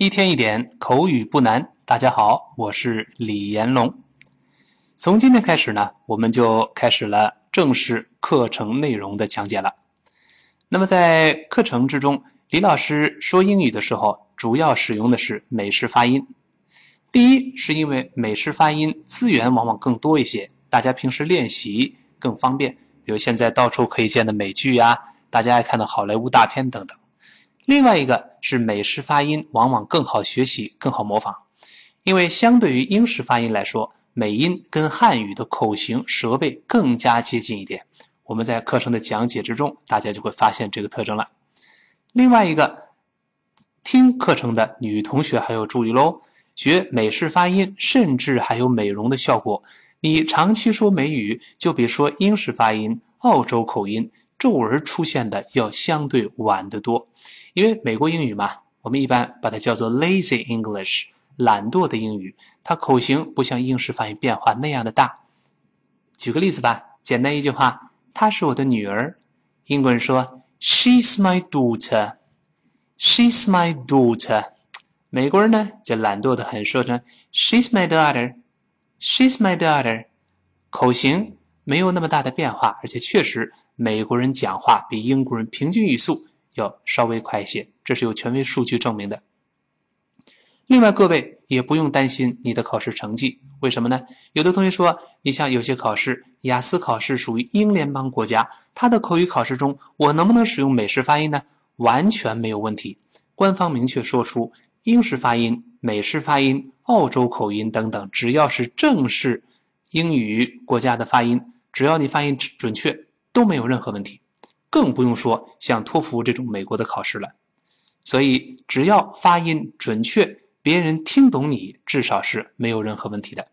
一天一点口语不难。大家好，我是李延龙。从今天开始呢，我们就开始了正式课程内容的讲解了。那么在课程之中，李老师说英语的时候，主要使用的是美式发音。第一，是因为美式发音资源往往更多一些，大家平时练习更方便。比如现在到处可以见的美剧呀，大家爱看的好莱坞大片等等。另外一个是美式发音往往更好学习、更好模仿，因为相对于英式发音来说，美音跟汉语的口型、舌位更加接近一点。我们在课程的讲解之中，大家就会发现这个特征了。另外一个，听课程的女同学还要注意喽，学美式发音甚至还有美容的效果。你长期说美语，就比说英式发音、澳洲口音，皱纹出现的要相对晚得多。因为美国英语嘛，我们一般把它叫做 lazy English，懒惰的英语，它口型不像英式发音变化那样的大。举个例子吧，简单一句话，她是我的女儿。英国人说 She's my daughter，She's my daughter。美国人呢就懒惰的很，说成 She's my daughter，She's my daughter。口型没有那么大的变化，而且确实美国人讲话比英国人平均语速。要稍微快一些，这是有权威数据证明的。另外，各位也不用担心你的考试成绩，为什么呢？有的同学说，你像有些考试，雅思考试属于英联邦国家，它的口语考试中，我能不能使用美式发音呢？完全没有问题。官方明确说出，英式发音、美式发音、澳洲口音等等，只要是正式英语国家的发音，只要你发音准确，都没有任何问题。更不用说像托福这种美国的考试了，所以只要发音准确，别人听懂你，至少是没有任何问题的。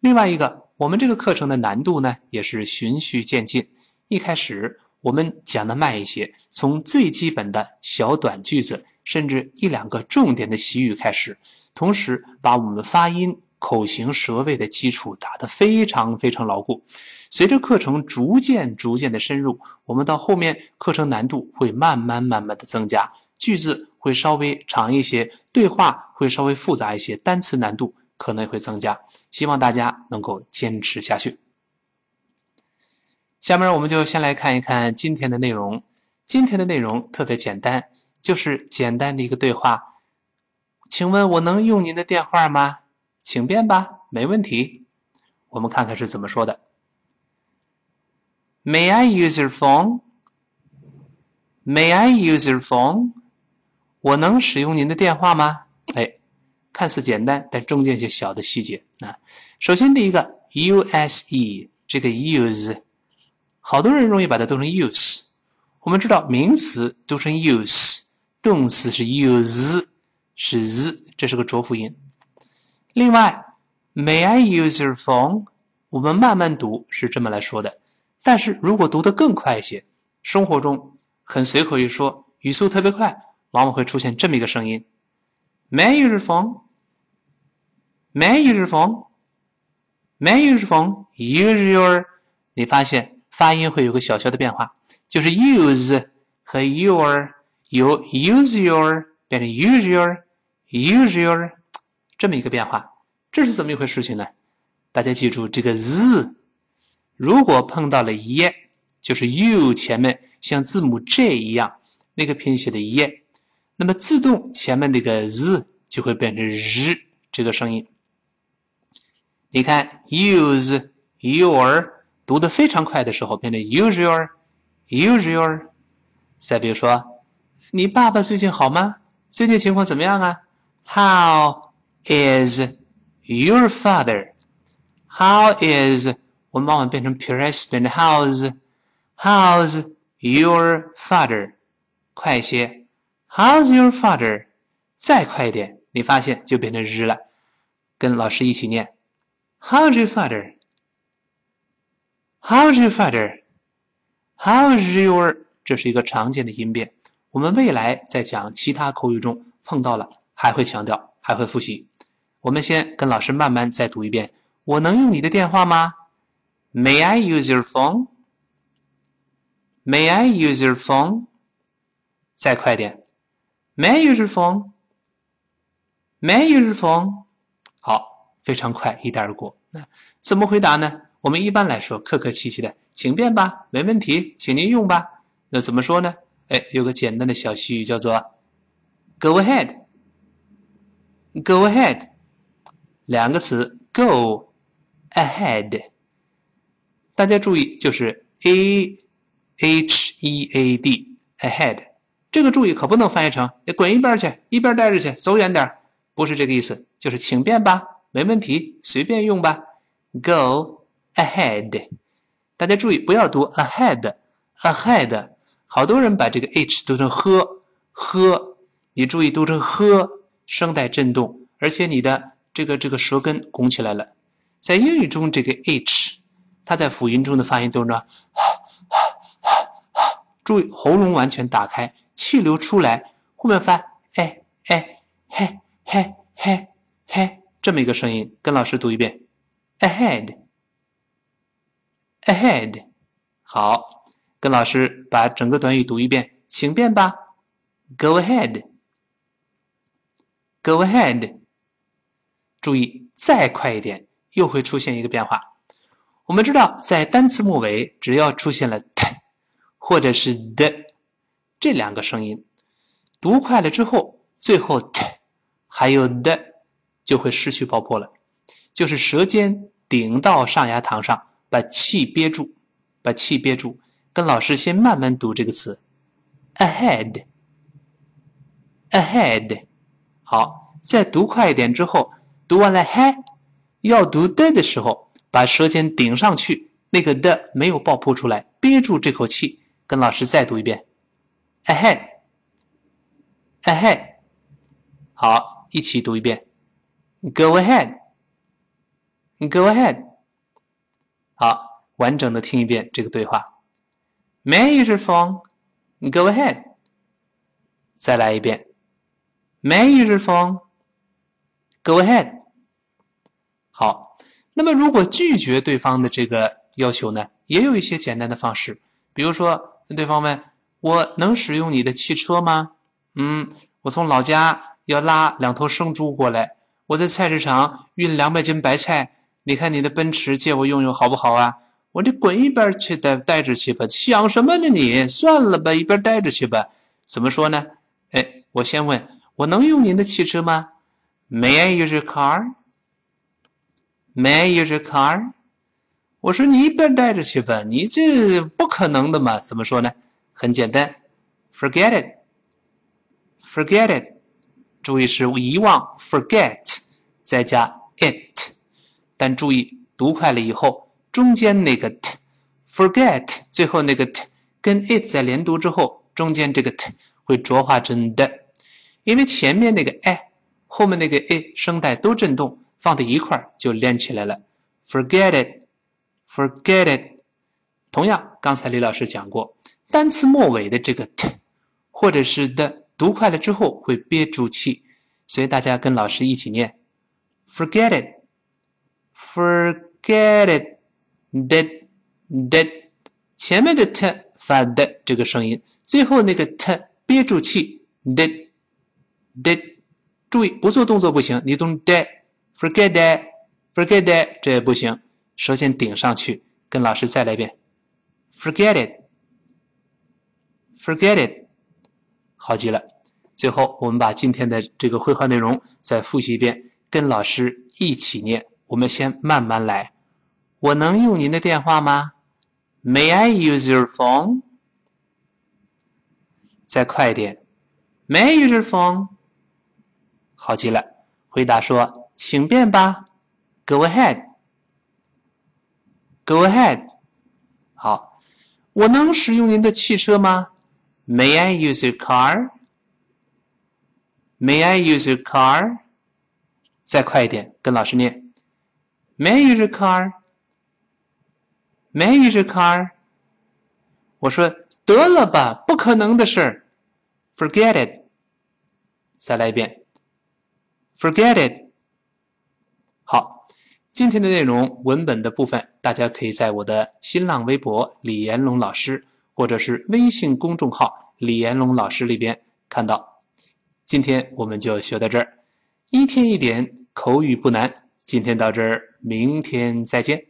另外一个，我们这个课程的难度呢，也是循序渐进。一开始我们讲的慢一些，从最基本的小短句子，甚至一两个重点的习语开始，同时把我们发音。口型舌位的基础打得非常非常牢固，随着课程逐渐逐渐的深入，我们到后面课程难度会慢慢慢慢的增加，句子会稍微长一些，对话会稍微复杂一些，单词难度可能会增加。希望大家能够坚持下去。下面我们就先来看一看今天的内容。今天的内容特别简单，就是简单的一个对话。请问我能用您的电话吗？请便吧，没问题。我们看看是怎么说的。May I use your phone? May I use your phone? 我能使用您的电话吗？哎，看似简单，但中间有些小的细节啊。首先，第一个 use 这个 use，好多人容易把它读成 use。我们知道名词读成 use，动词是 use，是 z，这是个浊辅音。另外，May I use your phone？我们慢慢读是这么来说的，但是如果读得更快一些，生活中很随口一说，语速特别快，往往会出现这么一个声音：May I use your phone？May I use your phone？May I use your phone？Use your，你发现发音会有个小小的变化，就是 use 和 your 由 use your 变成 use your，use your。这么一个变化，这是怎么一回事情呢？大家记住，这个 z 如果碰到了 e，就是 u 前面像字母 j 一样那个拼写的 e，那么自动前面那个 z 就会变成日这个声音。你看，use your 读的非常快的时候变成 use your，use your。再比如说，你爸爸最近好吗？最近情况怎么样啊？How？？How？is your father? How is 我们往往变成 pres 变成 how's how's your father？快一些，How's your father？再快一点，你发现就变成日了。跟老师一起念，How's your father？How's your father？How's your？这是一个常见的音变。我们未来在讲其他口语中碰到了，还会强调，还会复习。 我们先跟老师慢慢再读一遍。我能用你的电话吗？May I use your phone? May I use your phone? 再快点。May I use your phone? May I use your phone？好，非常快，一带而过。那怎么回答呢？我们一般来说客客气气的，请便吧，没问题，请您用吧。那怎么说呢？哎，有个简单的小习语叫做 “Go ahead”，“Go ahead”，两个词，“Go ahead”。大家注意，就是 A H E A D，ahead。这个注意可不能翻译成“你滚一边去，一边待着去，走远点”，不是这个意思，就是请便吧，没问题，随便用吧。Go ahead，大家注意不要读 ahead，ahead，好多人把这个 h 读成呵呵，你注意读成呵，声带震动，而且你的这个这个舌根拱起来了。在英语中，这个 h，它在辅音中的发音都是呢，注意喉咙完全打开。气流出来，后面发哎哎嘿嘿嘿嘿这么一个声音，跟老师读一遍，ahead，ahead，好，跟老师把整个短语读一遍，请便吧，go ahead，go ahead，注意再快一点，又会出现一个变化。我们知道，在单词末尾，只要出现了 t 或者是的。这两个声音读快了之后，最后 t 还有的就会失去爆破了，就是舌尖顶到上牙膛上，把气憋住，把气憋住。跟老师先慢慢读这个词，ahead，ahead。好，再读快一点之后，读完了 he，要读的的时候，把舌尖顶上去，那个的没有爆破出来，憋住这口气。跟老师再读一遍。ahead，ahead，好，一起读一遍。Go ahead，go ahead，好，完整的听一遍这个对话。May I use your phone？Go ahead，再来一遍。May I use your phone？Go ahead，好。那么如果拒绝对方的这个要求呢，也有一些简单的方式，比如说对方问。我能使用你的汽车吗？嗯，我从老家要拉两头生猪过来，我在菜市场运两百斤白菜。你看你的奔驰借我用用好不好啊？我这滚一边去，待待着去吧！想什么呢你？算了吧，一边待着去吧。怎么说呢？哎，我先问，我能用您的汽车吗？May I use your car？I use your car？我说你一边待着去吧，你这不可能的嘛？怎么说呢？很简单，forget it，forget it，注意是遗忘，forget，再加 it，但注意读快了以后，中间那个 t，forget，最后那个 t 跟 it 在连读之后，中间这个 t 会浊化成的，因为前面那个 a，后面那个 a 声带都震动，放在一块儿就连起来了，forget it，forget it。同样，刚才李老师讲过。单词末尾的这个 t 或者是的读快了之后会憋住气，所以大家跟老师一起念。：forget it，forget it，that that 前面的 t 发的这个声音，最后那个 t 憋住气，that that 注意不做动作不行，你读 forget it forget it 这也不行首先顶上去跟老师再来一遍 forget it forget it 好极了。最后我们把今天的这个绘画内容再复习一遍跟老师一起念我们先慢慢来。我能用您的电话吗？May i use your phone 再快点。May i use your phone 好极了。回答说请便吧。”Go ahead。Go ahead。好。我能使用您的汽车吗？May I use your car? May I use your car? 再快一点，跟老师念。May I use your car? May I use your car? 我说得了吧，不可能的事儿。Forget it. 再来一遍。Forget it. 好今天的内容文本的部分大家可以在我的新浪微博李延龙老师或者是微信公众号李延龙老师里边看到。今天我们就学到这儿。一天一点口语不难今天到这儿明天再见。